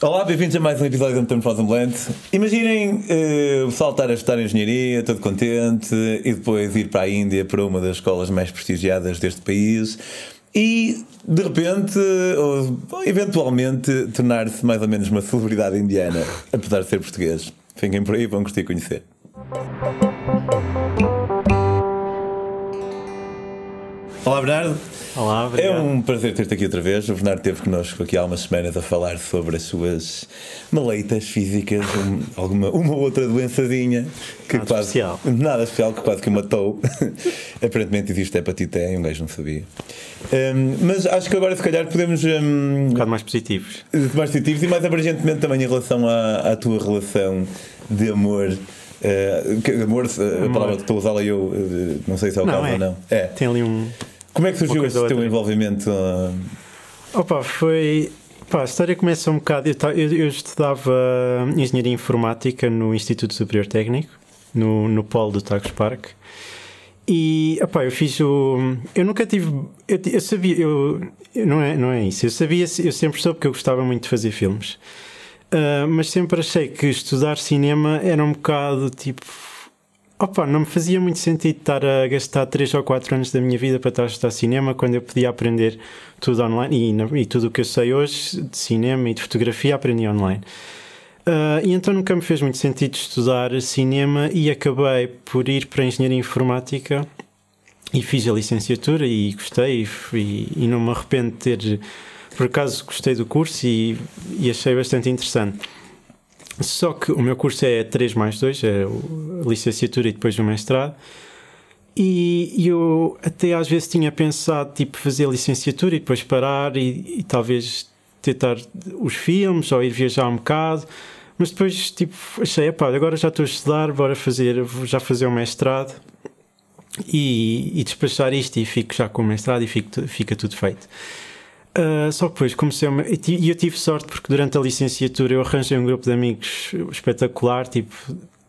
Olá, bem-vindos a mais um episódio do Frozen Blend. Imaginem uh, o pessoal estar a estudar engenharia, todo contente, e depois ir para a Índia, para uma das escolas mais prestigiadas deste país, e de repente, ou eventualmente, tornar-se mais ou menos uma celebridade indiana, apesar de ser português. Fiquem por aí, vão gostar de conhecer. Olá, Bernardo. Olá, É obrigado. um prazer ter-te aqui outra vez. O Bernardo esteve connosco aqui há umas semanas a falar sobre as suas maleitas físicas, um- alguma uma ou outra doençazinha que Nada quase especial. nada especial que quase que o matou. Aparentemente existe hepatite E, um gajo não sabia. Hum, mas acho que agora se calhar podemos hum, Um bocado mais positivos. mais positivos e mais abrangentemente também em relação à, à tua relação de amor. Que- amor, eh, a palavra que estou a usá-la eu, eh, não sei se é o Não, caso é. ou não. É. Tem ali um. Como é que surgiu esse teu envolvimento? ah, Opa, foi. Pá, a história começa um bocado. Eu, eu, eu estudava Engenharia Informática no Instituto Superior Técnico, no, no polo do Tagus Park. E, opá, eu fiz o. Eu nunca tive. Eu, eu sabia. Eu- não, é, não é isso. Eu sabia. Eu sempre soube que eu gostava muito de fazer filmes. Ah, mas sempre achei que estudar cinema era um bocado tipo. Opa, não me fazia muito sentido estar a gastar 3 ou 4 anos da minha vida para estar a estudar cinema quando eu podia aprender tudo online e, e tudo o que eu sei hoje de cinema e de fotografia aprendi online. Ah, e então nunca me fez muito sentido estudar cinema e acabei por ir para a engenharia informática e fiz a licenciatura e gostei e, fui- e não me arrependo de ter por acaso gostei do curso e, e achei bastante interessante. Só que o meu curso é 3 mais 2, é a licenciatura e depois o mestrado. E eu até às vezes tinha pensado tipo fazer licenciatura e depois parar e, e talvez tentar os filmes ou ir viajar um bocado. Mas depois tipo achei, epá, agora já estou a estudar, bora fazer, já fazer o mestrado e, e despachar isto e fico já com o mestrado e fico, fica tudo feito. Uh, só que depois comecei uma, e eu tive sorte porque durante a licenciatura eu arranjei um grupo de amigos espetacular, tipo,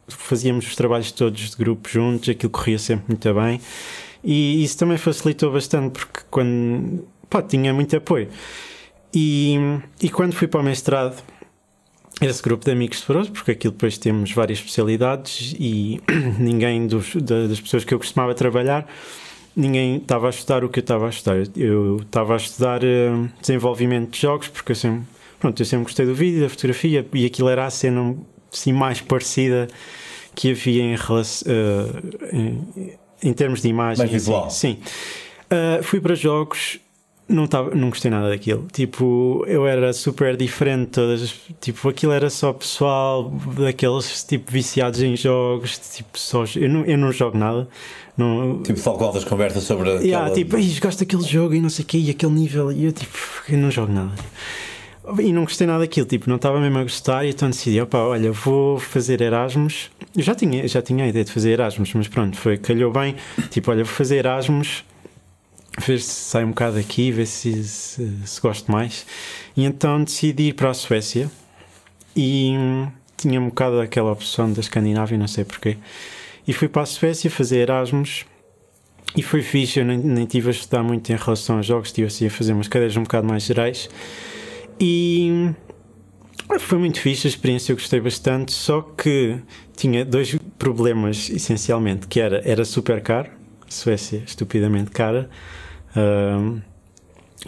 fazíamos os trabalhos todos de grupo juntos, aquilo corria sempre muito bem e isso também facilitou bastante porque quando pá, tinha muito apoio. E, e quando fui para o mestrado, esse grupo de amigos separou-se, porque aquilo depois temos várias especialidades e ninguém dos- da- das pessoas que eu costumava trabalhar ninguém estava a estudar o que eu estava a estudar. Eu estava a estudar eh, desenvolvimento de jogos, porque eu sempre, pronto, eu sempre gostei do vídeo, da fotografia, e aquilo era a cena assim, mais parecida que havia em, relação, eh, em, em termos de imagem. Mais visual. Assim. Sim. Eh, fui para jogos. Não, tava, não gostei nada daquilo. Tipo, eu era super diferente. Todas, as- tipo, aquilo era só pessoal daqueles tipo viciados em jogos. Tipo, só, eu, não, eu não jogo nada. Não, tipo, só com conversas sobre aquela... Yeah, tipo, "Ei, gosto daquele jogo e não sei o quê, e aquele nível, e eu tipo, eu não jogo nada. E não gostei nada daquilo, tipo, não estava mesmo a gostar, e então decidi, opa, olha, vou fazer Erasmus. Eu já tinha, já tinha a ideia de fazer Erasmus, mas pronto, foi, calhou bem, tipo, olha, vou fazer Erasmus, ver se sai um bocado daqui, ver se, se, se gosto mais. E então decidi ir para a Suécia, e hum, tinha um bocado aquela opção da Escandinávia, não sei porquê. E fui para a Suécia fazer Erasmus. E foi fixe, eu nem, nem tive a estudar muito em relação aos jogos, estive assim a fazer umas cadeiras um bocado mais gerais. E foi muito fixe a experiência, eu gostei bastante, só que tinha dois problemas essencialmente, que era, era super caro, Suécia estupidamente cara. Ahm,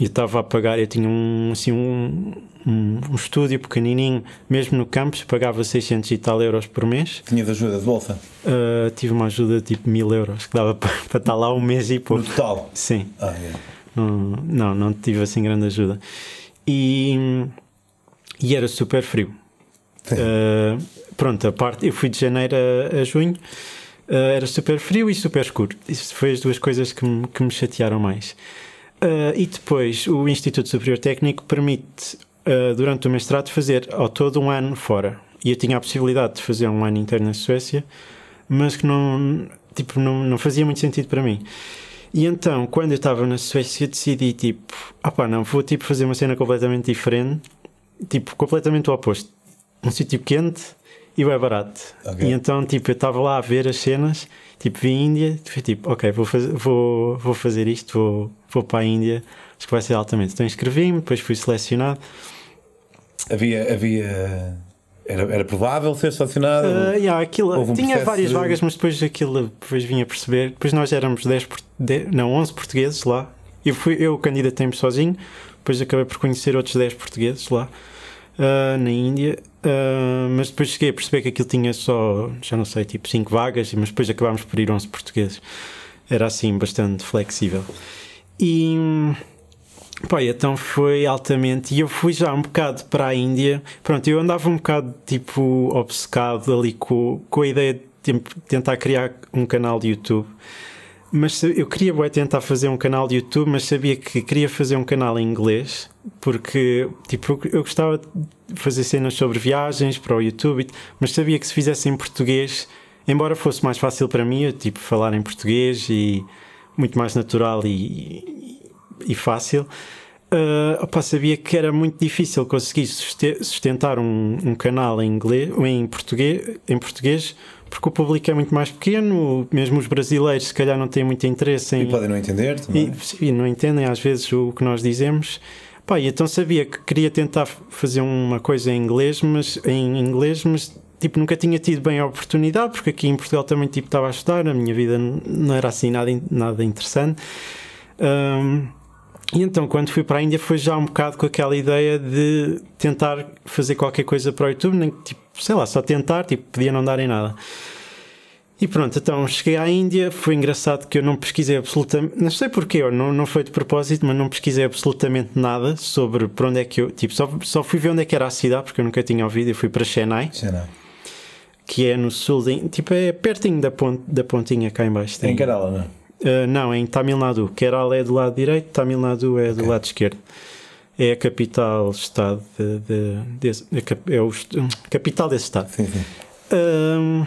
eu estava a pagar, eu tinha um, assim, um, um, um estúdio pequenininho, mesmo no campus, pagava 600 e tal euros por mês. Tinhas ajuda de bolsa? Uh, tive uma ajuda de tipo mil euros que dava para, para estar lá um mês e No pouco. total? Sim, Ah, é. não, não, não tive assim grande ajuda. E, e era super frio. Uh, pronto, a parte, eu fui de janeiro a, a junho, uh, era super frio e super escuro. Isso foi as duas coisas que me, que me chatearam mais. Uh, e depois, o Instituto Superior Técnico permite, uh, durante o mestrado, fazer ao todo um ano fora. E eu tinha a possibilidade de fazer um ano inteiro na Suécia, mas que não, tipo, não, não fazia muito sentido para mim. E então, quando eu estava na Suécia, decidi, tipo, ah pá, não, vou tipo fazer uma cena completamente diferente, tipo, completamente o oposto. Um sítio quente e bem barato. Ok. E então, tipo, eu estava lá a ver as cenas, tipo, vi a Índia, tipo, ok, vou fazer, vou, vou fazer isto, vou, vou para a Índia, acho que vai ser altamente. Então inscrevi-me, depois fui selecionado havia. havia era, era provável ser selecionado? Uh, yeah, aquilo, um tinha várias de... vagas, mas depois aquilo depois vim a perceber. Depois nós éramos 10, 10 não, 11 portugueses lá. Eu, fui, eu candidatei-me sozinho, depois acabei por conhecer outros 10 portugueses lá uh, na Índia. Uh, mas depois cheguei a perceber que aquilo tinha só, já não sei, tipo 5 vagas, mas depois acabámos por ir 11 portugueses. Era assim, bastante flexível. E Pá, então foi altamente. E eu fui já um bocado para a Índia. Pronto, eu andava um bocado tipo obcecado ali com, com a ideia de tentar criar um canal de YouTube. Mas eu queria bem, tentar fazer um canal de YouTube, mas sabia que queria fazer um canal em inglês, porque tipo, eu gostava de fazer cenas sobre viagens para o YouTube, mas sabia que se fizesse em português, embora fosse mais fácil para mim, eu, tipo, falar em português e muito mais natural e, e fácil. Uh, opa, sabia que era muito difícil conseguir sustentar um, um, canal em inglês em português, em português porque o público é muito mais pequeno, mesmo os brasileiros se calhar não têm muito interesse em. E podem não entender também. E, e não entendem às vezes o que nós dizemos. Pá, então sabia que queria tentar fazer uma coisa em inglês, mas em inglês, mas tipo nunca tinha tido bem a oportunidade, porque aqui em Portugal também tipo estava a estudar, a minha vida não era assim nada, nada interessante. Um, e então, quando fui para a Índia, foi já um bocado com aquela ideia de tentar fazer qualquer coisa para o YouTube, nem tipo, sei lá, só tentar, tipo, podia não dar em nada. E pronto, então cheguei à Índia, foi engraçado que eu não pesquisei absolutamente, não sei porquê, não, não foi de propósito, mas não pesquisei absolutamente nada sobre para onde é que eu, tipo, só, só fui ver onde é que era a cidade, porque eu nunca tinha ouvido, e fui para Chennai. Chennai. Que é no sul, de, tipo, é pertinho da, ponte, da pontinha cá em baixo. Tem, em Kerala, não é? Uh, não, em Tamil Nadu. Kerala é do lado direito, Tamil Nadu é okay. do lado esquerdo. É a capital-estado de, de, de, é o capital desse estado. Sim, sim. Um,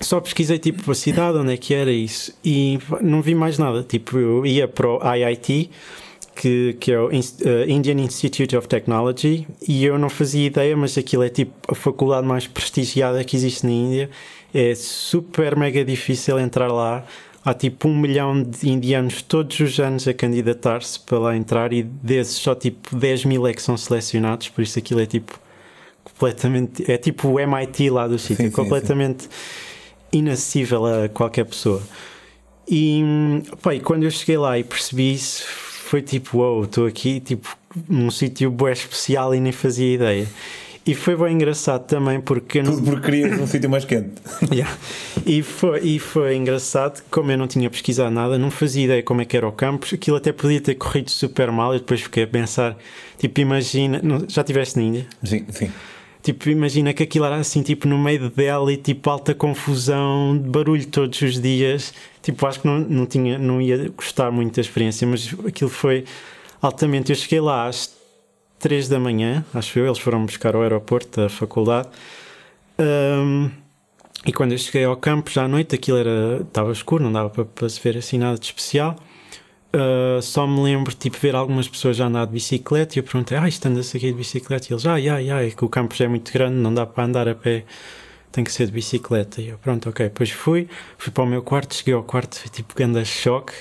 só pesquisei tipo a cidade, onde é que era isso e não vi mais nada. Tipo, eu ia para o IIT, que, que é o uh, Indian Institute of Technology, e eu não fazia ideia, mas aquilo é tipo a faculdade mais prestigiada que existe na Índia. É super mega difícil entrar lá há tipo um milhão de indianos todos os anos a candidatar-se para lá entrar e desses só tipo 10 mil é que são selecionados, por isso aquilo é tipo completamente. É tipo o MIT lá do sítio, completamente sim. inacessível a qualquer pessoa. E, pá, e quando eu cheguei lá e percebi isso, foi tipo, uau, wow, estou aqui tipo num sítio bem especial e nem fazia ideia. E foi bem engraçado também porque. Tudo porque querias um sítio mais quente. yeah. e, foi, e foi engraçado, como eu não tinha pesquisado nada, não fazia ideia como é que era o campus, aquilo até podia ter corrido super mal. E depois fiquei a pensar, tipo, imagina. Não, já estiveste na Índia? Sim, sim. Tipo, imagina que aquilo era assim, tipo, no meio de Delhi, tipo, alta confusão, barulho todos os dias. Tipo, acho que não, não, tinha, não ia gostar muito da experiência, mas aquilo foi altamente. Eu cheguei lá às 3 da manhã, acho eu, eles foram buscar ao aeroporto da faculdade. Um, e quando eu cheguei ao campo, já à noite, aquilo era, estava escuro, não dava para, para se ver assim nada de especial. Uh, só me lembro tipo ver algumas pessoas já andar de bicicleta e eu perguntei, ah, isto anda-se aqui de bicicleta? E eles, ah, ai, ai, é que o campo já é muito grande, não dá para andar a pé, tem que ser de bicicleta. E eu, pronto, ok. Depois fui, fui para o meu quarto, cheguei ao quarto, tipo grande choque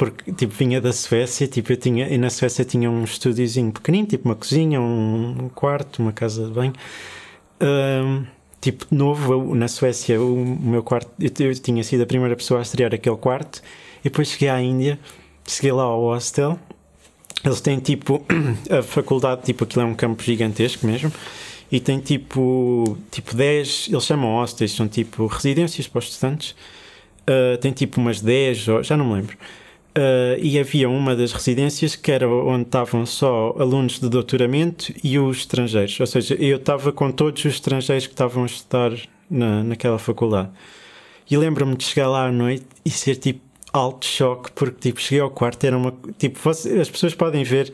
porque tipo vinha da Suécia, tipo eu tinha, e na Suécia tinha um estúdiozinho pequenino, tipo uma cozinha, um quarto, uma casa de banho. Um, tipo novo, eu, na Suécia o, meu quarto, eu, eu, tinha sido a primeira pessoa a estrear aquele quarto, e depois cheguei à Índia, cheguei lá ao hostel. Eles têm tipo a faculdade, tipo aquilo é um campo gigantesco mesmo, e tem tipo, tipo 10, eles chamam hostels, são tipo residências para os estudantes. Uh, tem tipo umas 10, já não me lembro. Uh, e havia uma das residências que era onde estavam só alunos de doutoramento e os estrangeiros. Ou seja, eu estava com todos os estrangeiros que estavam a estudar na, naquela faculdade. E lembro-me de chegar lá à noite e ser tipo alto choque, porque tipo, cheguei ao quarto, era uma. Tipo, você, as pessoas podem ver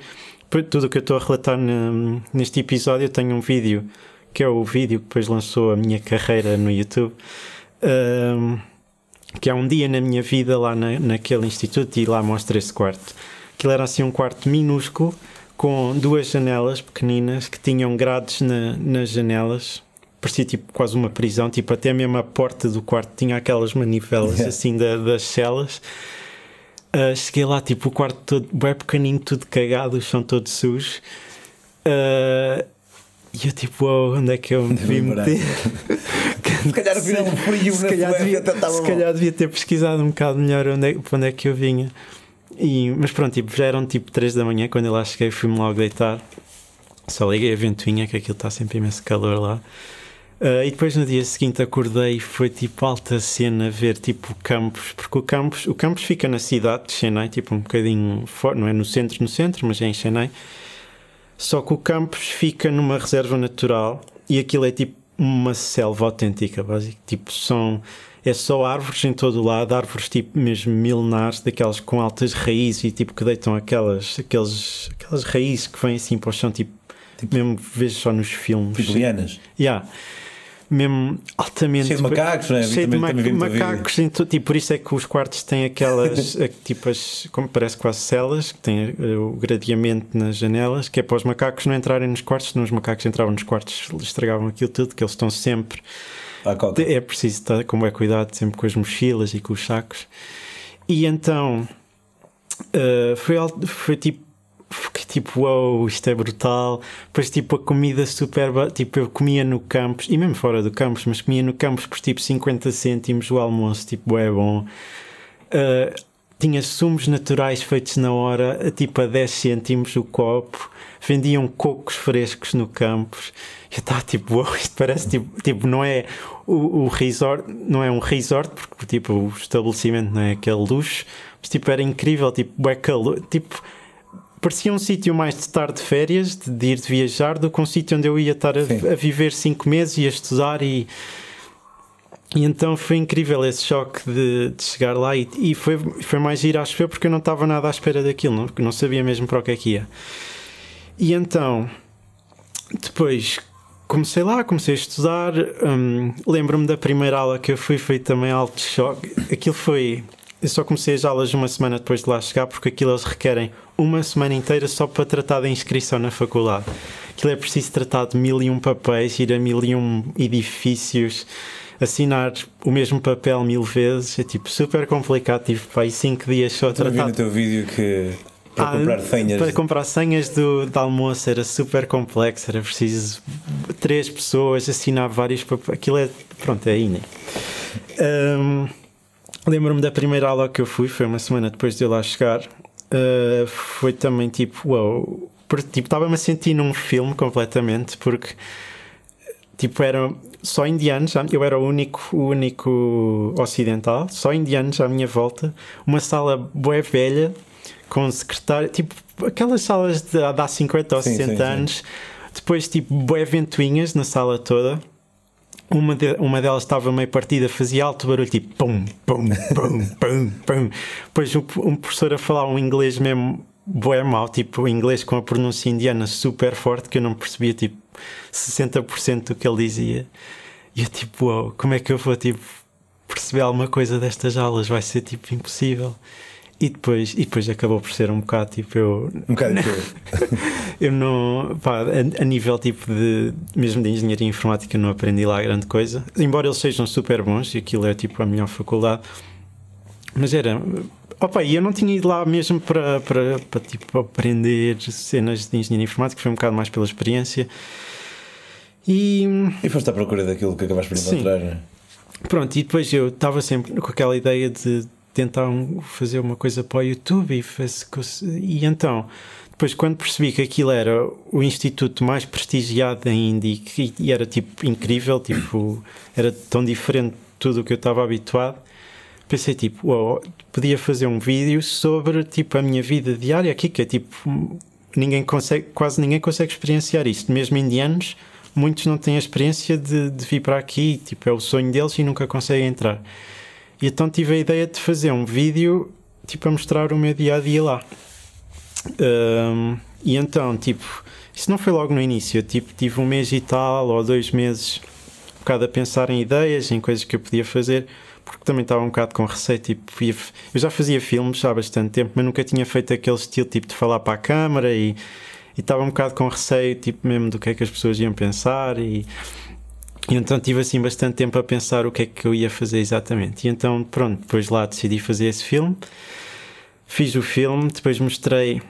tudo o que eu estou a relatar na, neste episódio. Eu tenho um vídeo que é o vídeo que depois lançou a minha carreira no YouTube. Que há um dia na minha vida lá na, naquele instituto e lá mostra esse quarto. Aquilo era assim um quarto minúsculo com duas janelas pequeninas que tinham grades na, nas janelas. Parecia tipo quase uma prisão, tipo até mesmo a porta do quarto tinha aquelas manivelas yeah. assim da, das celas. Uh, cheguei lá, tipo, o quarto todo bem pequenino, tudo cagado, o chão todo sujo. Uh, E eu tipo, oh, onde é que eu me devia meter? se calhar havia um frio se calhar, devia, se calhar devia ter pesquisado um bocado melhor onde é, para onde é que eu vinha. E, mas pronto, tipo, já eram tipo 3 da manhã quando eu lá cheguei, fui-me logo deitar. Só liguei a ventoinha, que aquilo está sempre imenso calor lá. Uh, e depois no dia seguinte acordei e foi tipo alta cena ver tipo campos, porque o campus, o campus fica na cidade de Chennai, tipo um bocadinho fora, não é no centro, no centro, mas é em Chennai. Só que o campus fica numa reserva natural e aquilo é tipo uma selva autêntica, básico. Tipo, são é só árvores em todo o lado, árvores tipo mesmo milenares, daquelas com altas raízes e tipo que deitam aquelas, aqueles, aquelas raízes que vêm assim para o chão, tipo, tipo mesmo vejo só nos filmes. Tipo lianas. Yeah mesmo altamente. Cheio de macacos, não é? Cheio de ma macacos, tipo, por isso é que os quartos têm aquelas, tipo, as, como parece quase celas, que têm eh, o gradeamento nas janelas, que é para os macacos não entrarem nos quartos, senão os macacos entravam nos quartos, estragavam aquilo tudo, que eles estão sempre. É preciso estar com bem cuidado, sempre com as mochilas e com os sacos. E então. Uh, foi, foi tipo fiquei tipo, uau, wow, isto é brutal. Depois, tipo, a comida super. Tipo, eu comia no campus, e mesmo fora do campus, mas comia no campus por tipo 50 cêntimos o almoço, tipo, é bom. Uh, tinha sumos naturais feitos na hora, tipo a 10 cêntimos o copo. Vendiam cocos frescos no campus. Eu estava tipo, uau, wow, isto parece tipo, tipo não é o, o resort, não é um resort, porque tipo o estabelecimento não é aquele luxo, mas tipo era incrível, tipo, é calor, tipo parecia um sítio mais de estar de férias, de, de ir de viajar, do que um sítio onde eu ia estar a, a, viver cinco meses e a estudar e. E então foi incrível esse choque de, de chegar lá e, e, foi, foi mais ir acho eu, porque eu não estava nada à espera daquilo, não, não sabia mesmo para o que é que ia. E então, depois comecei lá, comecei a estudar. Hum, Lembro-me da primeira aula que eu fui, foi também alto choque. Aquilo foi eu só comecei as aulas uma semana depois de lá chegar, porque aquilo eles requerem uma semana inteira só para tratar da inscrição na faculdade. Aquilo é preciso tratar de mil e um papéis, ir a mil e um edifícios, assinar o mesmo papel mil vezes. É tipo super complicado. Tive para aí cinco dias só a tratar. Eu vi no teu vídeo que para ah, comprar senhas. Para comprar senhas do, do almoço era super complexo, era preciso três pessoas assinar vários papéis. Aquilo é. Pronto, é aí, né? Um, Lembro-me da primeira aula que eu fui, foi uma semana depois de eu lá chegar. Uh, foi também tipo, uau, tipo, estava-me a sentir num filme completamente, porque tipo, eram só indianos, eu era o único, o único ocidental, só indianos à minha volta, uma sala bué velha, com secretário, tipo, aquelas salas de, de há 50 ou 60 sim, sim, anos, sim. depois tipo, bué ventoinhas na sala toda uma, de, uma delas estava meio partida, fazia alto barulho, tipo pum, pum, pum, pum, pum. Depois um, um professor a falar um inglês mesmo bué mal, tipo inglês com a pronúncia indiana super forte, que eu não percebia tipo 60% do que ele dizia. E eu tipo, como é que eu vou tipo perceber alguma coisa destas aulas? Vai ser tipo impossível. E depois, e depois acabou por ser um bocado tipo eu. Um bocado eu não. Pá, a, a, nível tipo de. Mesmo de engenharia informática, não aprendi lá grande coisa. Embora eles sejam super bons e aquilo é tipo a melhor faculdade. Mas era. Opa, e eu não tinha ido lá mesmo para, para, para tipo, aprender cenas de engenharia informática, foi um bocado mais pela experiência. E. E foste à procura daquilo que acabaste por encontrar, não é? Pronto, e depois eu estava sempre com aquela ideia de tentar fazer uma coisa para o YouTube e, faz, e então depois quando percebi que aquilo era o instituto mais prestigiado da Índia e, e era tipo incrível tipo era tão diferente de tudo o que eu estava habituado pensei tipo podia fazer um vídeo sobre tipo a minha vida diária aqui que é tipo ninguém consegue quase ninguém consegue experienciar isto. Mesmo indianos muitos não têm a experiência de, de vir para aqui tipo é o sonho deles e nunca conseguem entrar e então tive a ideia de fazer um vídeo tipo a mostrar o meu dia a dia lá. Um, e então, tipo, isso não foi logo no início, tipo, tive um mês e tal, ou dois meses, um bocado a pensar em ideias, em coisas que eu podia fazer, porque também estava um bocado com receio, tipo, eu já fazia filmes há bastante tempo, mas nunca tinha feito aquele estilo, tipo, de falar para a câmara e, e estava um bocado com receio, tipo, mesmo do que é que as pessoas iam pensar e e então tive assim bastante tempo a pensar o que é que eu ia fazer exatamente. E então, pronto, depois lá decidi fazer esse filme. Fiz o filme, depois mostrei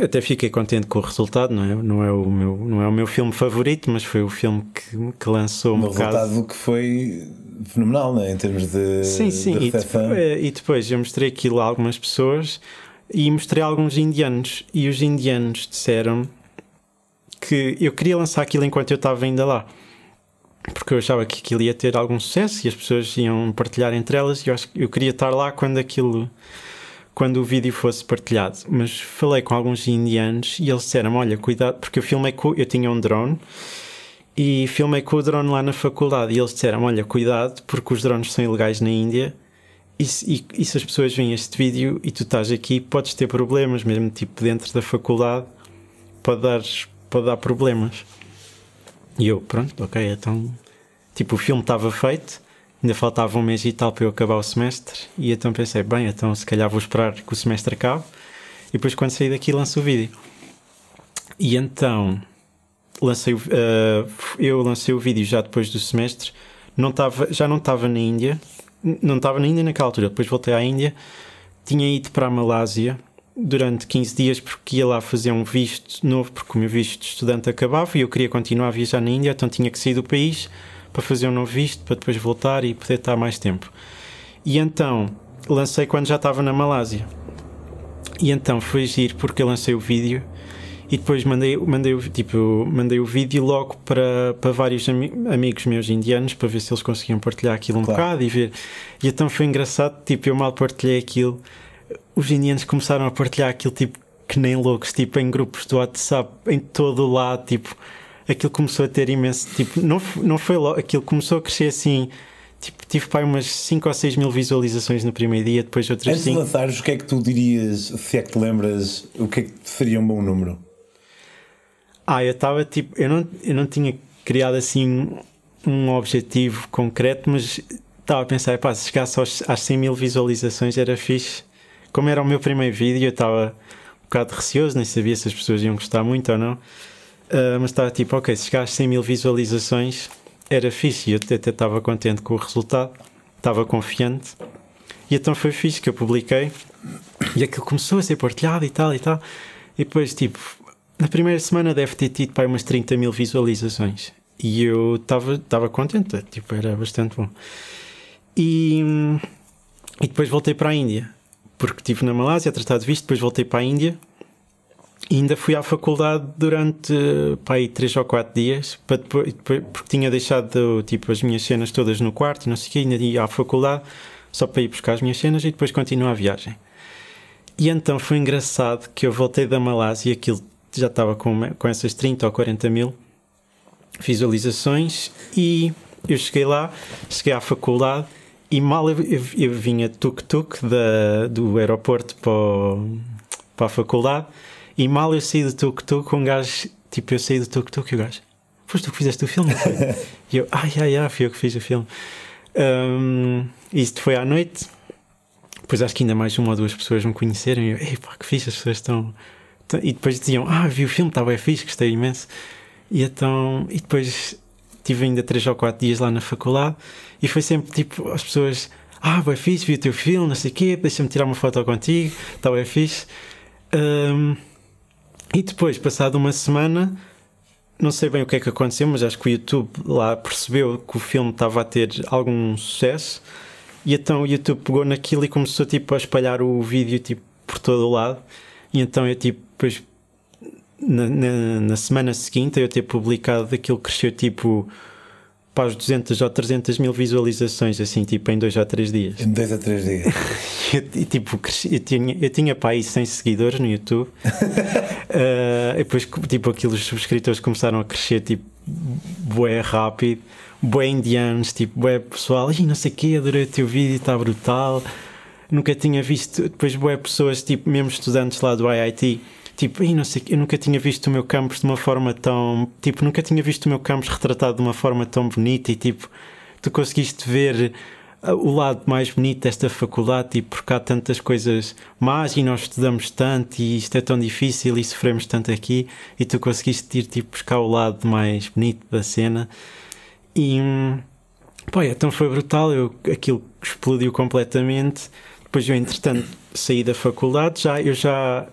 até fiquei contente com o resultado, não é, não é, o, meu, não é o meu filme favorito, mas foi o filme que, que lançou um, um resultado que foi fenomenal, não é? em termos de. Sim, sim, de e, depois, e depois eu mostrei aquilo a algumas pessoas e mostrei a alguns indianos, e os indianos disseram que eu queria lançar aquilo enquanto eu estava ainda lá. Porque eu achava que aquilo ia ter algum sucesso e as pessoas iam partilhar entre elas, e eu, acho, eu queria estar lá quando aquilo quando o vídeo fosse partilhado. Mas falei com alguns indianos e eles disseram: Olha, cuidado, porque eu filmei com. Eu tinha um drone e filmei com o drone lá na faculdade. E eles disseram: Olha, cuidado, porque os drones são ilegais na Índia. E e, e se as pessoas veem este vídeo e tu estás aqui, podes ter problemas, mesmo tipo dentro da faculdade, pode dar, pode dar problemas. E eu, pronto, ok, então. Tipo, o filme estava feito ainda faltava um mês e tal para eu acabar o semestre e então pensei, bem, então se calhar vou esperar que o semestre acabe e depois quando sair daqui lanço o vídeo. E então lancei, uh, eu lancei o vídeo já depois do semestre, não tava, já não estava na Índia, não estava na Índia naquela altura, depois voltei à Índia, tinha ido para a Malásia durante 15 dias porque ia lá fazer um visto novo, porque o meu visto de estudante acabava e eu queria continuar a viajar na Índia, então tinha que sair do país para fazer um novo visto, para depois voltar e poder estar mais tempo. E então lancei quando já estava na Malásia. E então foi giro porque eu lancei o vídeo e depois mandei, mandei, tipo, mandei o vídeo logo para, para vários ami amigos meus indianos para ver se eles conseguiam partilhar aquilo um claro. bocado e ver. E então foi engraçado, tipo, eu mal partilhei aquilo, os indianos começaram a partilhar aquilo tipo que nem loucos, tipo em grupos do WhatsApp, em todo o lado, tipo aquilo começou a ter imenso. Tipo, não, não foi logo. Aquilo começou a crescer assim. Tipo, tive para umas 5 ou 6 mil visualizações no primeiro dia, depois outras 5. Antes cinco. de lançares, o que é que tu dirias, se é que te lembras, o que é que te faria um bom número? Ah, eu estava tipo. Eu não, eu não tinha criado assim um objetivo concreto, mas estava a pensar, pá, se chegasse aos, às 100 mil visualizações era fixe. Como era o meu primeiro vídeo, eu estava um bocado receoso, nem sabia se as pessoas iam gostar muito ou não. Uh, mas estava tipo, ok, se chegasse a 100 mil visualizações era fixe e eu até estava contente com o resultado, estava confiante. E então foi fixe que eu publiquei e aquilo começou a ser partilhado e tal e tal. E depois, tipo, na primeira semana deve ter tido para umas 30 mil visualizações. E eu estava contente, tipo, era bastante bom. E, e depois voltei para a Índia, porque estive na Malásia a tratar de visto, depois voltei para a Índia e ainda fui à faculdade durante pá, aí, três ou quatro dias, para depois, porque tinha deixado tipo, as minhas cenas todas no quarto não sei o quê, ainda ia à faculdade só para ir buscar as minhas cenas e depois continuo a viagem. E então foi engraçado que eu voltei da Malásia e aquilo já estava com, com essas 30 ou 40 mil visualizações e eu cheguei lá, cheguei à faculdade e mal eu, eu, eu vinha tuk-tuk do aeroporto para, para a faculdade e mal eu saí do tuk-tuk, um gajo, tipo, eu saí do tuk-tuk e o gajo, foste tu que fizeste o filme? e eu, ai, ai, ai, fui eu que fiz o filme. Um, isto foi à noite. Depois acho que ainda mais uma ou duas pessoas me conheceram e eu, ei pá, que fixe, as pessoas estão. E depois diziam, ah, vi o filme, estava bem fixe, gostei imenso. E então, e depois tive ainda três ou quatro dias lá na faculdade e foi sempre tipo, as pessoas, ah, bem fixe, vi o teu filme, não sei o quê, deixa-me tirar uma foto contigo, está bem fixe. Um, e depois, passado uma semana, não sei bem o que é que aconteceu, mas acho que o YouTube lá percebeu que o filme estava a ter algum sucesso e então o YouTube pegou naquilo e começou tipo a espalhar o vídeo tipo por todo o lado. E então eu tipo depois na, na, na semana seguinte eu ter publicado aquilo cresceu tipo para os 200 ou 300 mil visualizações, assim, tipo, em 2 ou 3 dias. Em 2 ou 3 dias. e, tipo, eu tinha, eu tinha para aí 100 seguidores no YouTube. uh, e depois, tipo, aqueles subscritores começaram a crescer, tipo, bué rápido, bué indianos, tipo, bué pessoal, e não sei o quê, adorei o teu vídeo, está brutal. Nunca tinha visto, depois, bué pessoas, tipo, mesmo estudantes lá do IIT tipo, não sei, eu nunca tinha visto o meu campus de uma forma tão. Tipo, nunca tinha visto o meu campus retratado de uma forma tão bonita e tipo, tu conseguiste ver uh, o lado mais bonito desta faculdade, tipo, porque há tantas coisas más e nós estudamos tanto e isto é tão difícil e sofremos tanto aqui e tu conseguiste ir tipo buscar o lado mais bonito da cena e pô, então foi brutal, eu, aquilo explodiu completamente. Depois eu entretanto saí da faculdade, já eu já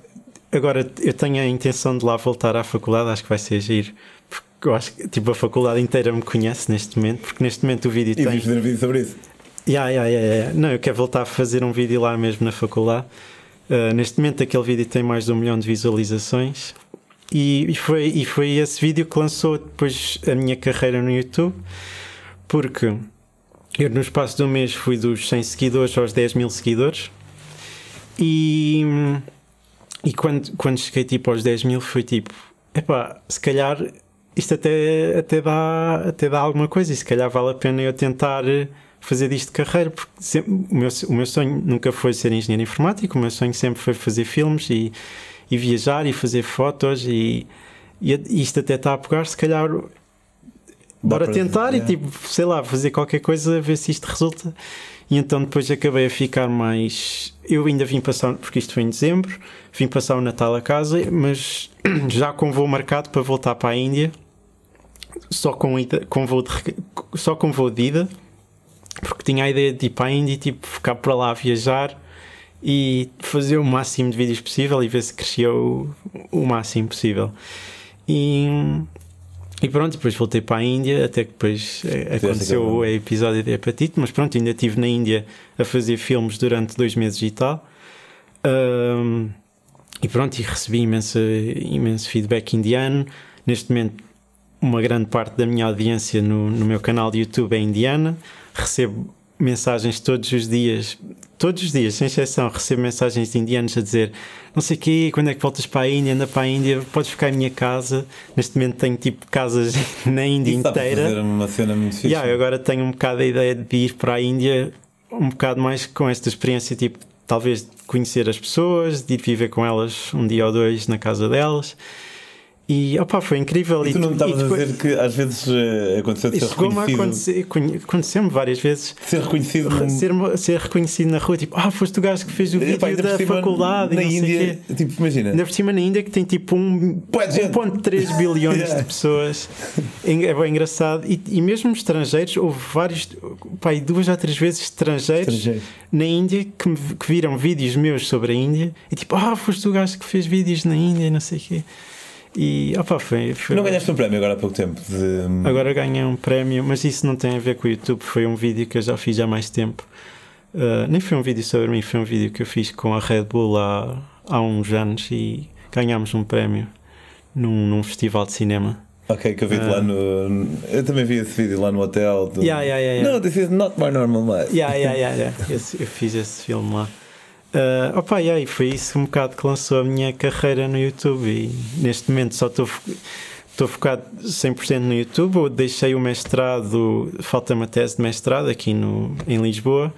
agora eu tenho a intenção de lá voltar à faculdade, acho que vai ser giro. Porque eu acho que tipo, a faculdade inteira me conhece neste momento, porque neste momento o vídeo E tem. vais fazer um vídeo sobre isso. Yeah, yeah, yeah, yeah. Não, eu quero voltar a fazer um vídeo lá mesmo na faculdade. Uh, neste momento aquele vídeo tem mais de um milhão de visualizações e, e foi, e foi esse vídeo que lançou depois a minha carreira no YouTube porque eu no espaço de um mês fui dos 100 seguidores aos 10 mil seguidores e, e quando, quando cheguei tipo aos 10 mil foi tipo epá, se calhar isto até, até, dá, até dá alguma coisa e se calhar vale a pena eu tentar fazer disto carreira, porque sempre, o, meu, o meu sonho nunca foi ser engenheiro informático, o meu sonho sempre foi fazer filmes e, e viajar e fazer fotos e, e isto até está a pegar, se calhar bora tentar e tipo, sei lá, fazer qualquer coisa, ver se isto resulta. E então depois acabei a ficar mais. Eu ainda vim passar, porque isto foi em dezembro, vim passar o Natal a casa, mas já com voo marcado para voltar para a Índia, só com, ida, com voo de, só com voo de ida, porque tinha a ideia de ir para a Índia, tipo, ficar para lá a viajar e fazer o máximo de vídeos possível e ver se crescia o, o máximo possível. E, e pronto, depois voltei para a Índia, até que depois eh, aconteceu o episódio da hepatite, mas pronto, ainda estive na Índia a fazer filmes durante dois meses e tal. Ahm, e pronto, e recebi imenso, imenso feedback indiano. Neste momento, uma grande parte da minha audiência no, no meu canal de YouTube é indiana. Recebo mensagens todos os dias, todos os dias, sem exceção, recebo mensagens de indianos a dizer não sei o quê, quando é que voltas para a Índia, anda para a Índia, podes ficar em minha casa. Neste momento tenho tipo casas na Índia Isso inteira. fazer uma cena muito fixe. Yeah, eu agora tenho um bocado a ideia de ir para a Índia, um bocado mais com esta experiência, tipo, talvez de conhecer as pessoas, de ir viver com elas um dia ou dois na casa delas. E opa, foi incrível. E tu não e estavas a dizer que às vezes eh, aconteceu de ser reconhecido, aconteceu-me várias vezes. ser reconhecido num- Ser, ser reconhecido na rua, tipo, ah, foste o gajo que fez o vídeo Epá, da faculdade na Índia, tipo, imagina, Ainda por cima na Índia que tem tipo um, Bué de gente. 1.3 bilhões Yeah. de pessoas. É bem engraçado. E, e mesmo estrangeiros, houve vários, pai, duas ou três vezes estrangeiros estrangeiro. na Índia que, me- que viram vídeos meus sobre a Índia e tipo, ah, foste o gajo que fez vídeos na Índia e não sei o quê. E opa, foi. foi Não ganhaste um prémio agora há pouco tempo. De... Agora ganhei um prémio, mas isso não tem a ver com o YouTube, foi um vídeo que eu já fiz há mais tempo. Uh, nem foi um vídeo sobre mim, foi um vídeo que eu fiz com a Red Bull há, há uns anos e ganhámos um prémio num, num festival de cinema. Ok, que eu vi-te Ah. lá no. Eu também vi esse vídeo lá no hotel. Do... Yeah, yeah, yeah, yeah. No, this is not my normal life. Yeah, yeah, yeah, yeah. Esse- eu fiz esse filme lá. Uh, opa, e foi isso um bocado que lançou a minha carreira no YouTube. E neste momento só estou estou focado 100% no YouTube. Deixei o mestrado, falta-me a tese de mestrado aqui no, em Lisboa.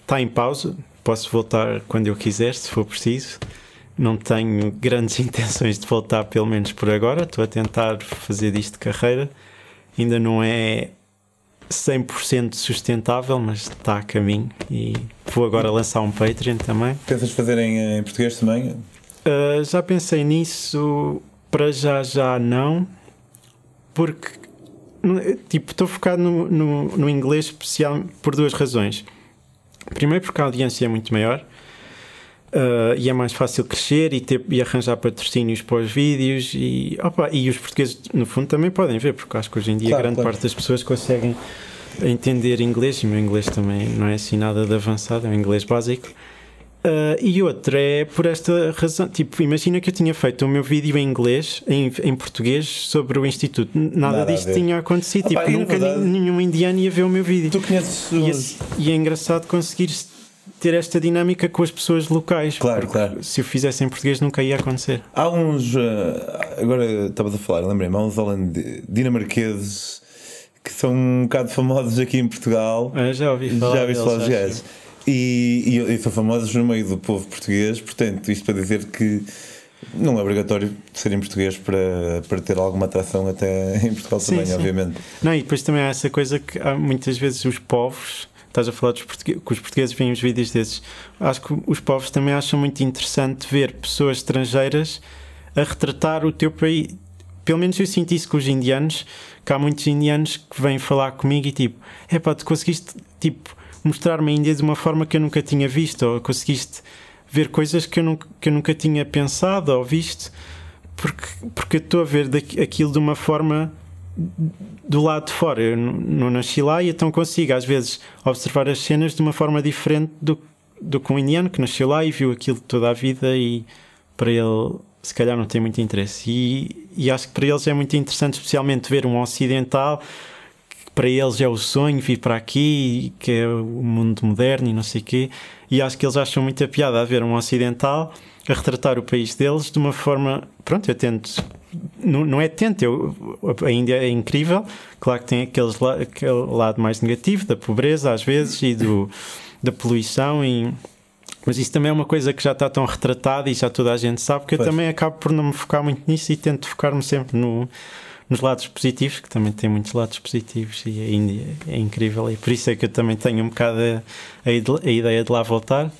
Está em pausa. Posso voltar quando eu quiser, se for preciso. Não tenho grandes intenções de voltar, pelo menos por agora. Estou a tentar fazer disto carreira. Ainda não é 100% sustentável, mas está a caminho. E vou agora lançar um Patreon também. Pensas fazer em, em português também? Uh, já pensei nisso, para já, já não, porque não- tipo, estou focado no, no, no inglês especial por duas razões. Primeiro, porque a audiência é muito maior. Uh, e é mais fácil crescer e, ter, e arranjar patrocínios para os vídeos e, opa, e os portugueses no fundo também podem ver porque acho que hoje em dia Claro, grande claro. parte das pessoas conseguem entender inglês e o meu inglês também não é assim nada de avançado, é um inglês básico Uh, e outra é por esta razão. Tipo, imagina que eu tinha feito o meu vídeo em inglês, em, em português, sobre o Instituto. Nada, Nada disto tinha acontecido. Ah tipo, na nunca verdade- nenhum indiano ia ver o meu vídeo. Tu conheces E, os. e é engraçado conseguir ter esta dinâmica com as pessoas locais. Claro, claro. Se eu fizesse em português, nunca ia acontecer. Há uns. eh, agora estavas a falar, lembrei-me, há uns holande- dinamarqueses que são um bocado famosos aqui em Portugal. Ah, já ouvi falar. Já viste falar deles, dos gajos. E, e, e são famosos no meio do povo português, portanto, isto para dizer que não é obrigatório ser em português para, para ter alguma atração até em Portugal Sim, também, sim. obviamente. Não, e depois também há essa coisa que há muitas vezes os povos, estás a falar dos portugueses, que os portugueses veem os vídeos desses, acho que os povos também acham muito interessante ver pessoas estrangeiras a retratar o teu país. Pelo menos eu sinto isso com os indianos, que há muitos indianos que vêm falar comigo e tipo, é pá, tu conseguiste tipo, mostrar-me a Índia de uma forma que eu nunca tinha visto, ou conseguiste ver coisas que eu nunca, que eu nunca tinha pensado ou visto, porque, porque eu estou a ver aquilo de uma forma do lado de fora. Eu não nasci lá e então consigo, às vezes, observar as cenas de uma forma diferente do, do que um indiano que nasceu lá e viu aquilo toda a vida e para ele se calhar não tem muito interesse. E, e acho que para eles é muito interessante, especialmente ver um ocidental que para eles é o sonho vir para aqui, que é o mundo moderno e não sei o quê. E acho que eles acham muita piada a ver um ocidental a retratar o país deles de uma forma. Pronto, eu tento. Não, não é tento, eu, a Índia é incrível. Claro que tem aqueles, aquele lado mais negativo da pobreza, às vezes, e do, da poluição. E, mas isso também é uma coisa que já está tão retratada e já toda a gente sabe que eu também acabo por não me focar muito nisso e tento focar-me sempre no, nos lados positivos, que também tem muitos lados positivos e a Índia é incrível e por isso é que eu também tenho um bocado a, a, a ideia de lá voltar.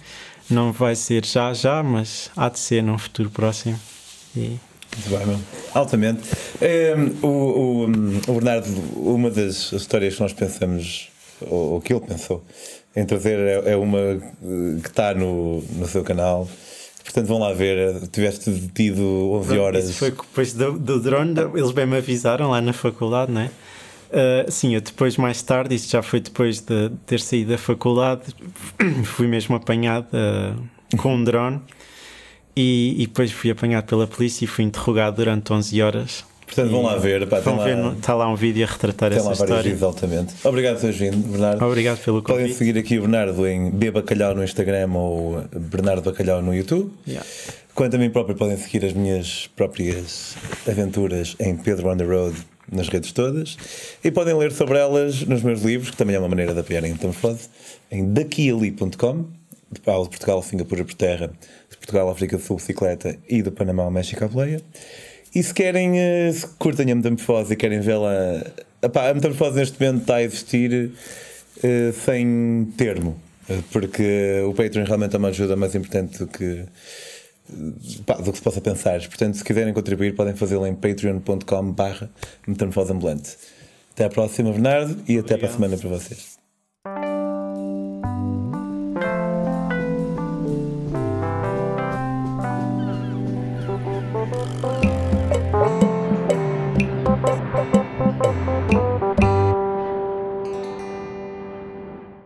Não vai ser já, já, mas há de ser num futuro próximo. E... Muito bem, meu. Altamente. É, o, o, o, Bernardo, uma das histórias que nós pensamos, ou, o que ele pensou, em trazer é, é uma que está no, no seu canal. Portanto, vão lá ver. Tiveste detido 11 horas. Isso foi depois do, do drone, eles bem me avisaram lá na faculdade, não é? Uh, sim, eu depois, mais tarde, isto já foi depois de ter saído da faculdade, fui mesmo apanhado uh, com um drone e, e, depois fui apanhado pela polícia e fui interrogado durante 11 horas. Portanto, vão lá ver. Pá, vão ver lá, está lá um vídeo a retratar essa história. Vídeos, altamente. Obrigado por teres vindo, Bernardo. Obrigado pelo convite. Podem seguir aqui o Bernardo em B Bacalhau no Instagram ou Bernardo Bacalhau no YouTube. Yeah. Quanto a mim próprio, podem seguir as minhas próprias aventuras em Pedro on the Road nas redes todas e podem ler sobre elas nos meus livros, que também é uma maneira de apoiarem então Metamorfose, em daquiali.com, de Paulo de Portugal, Singapura por terra, de Portugal, África do Sul, bicicleta e do Panamá, México, a boleia. E se querem, eh, se curtem a metamorfose e querem vê-la. A metamorfose neste momento está a existir uh, sem termo, eh, porque o Patreon realmente é uma ajuda mais importante do que pá, do que se possa pensar. Portanto, se quiserem contribuir, podem fazê-lo em patreon.com/barra metamorfoseambulante. Até à próxima, Bernardo, e Obrigado. até para a semana para vocês.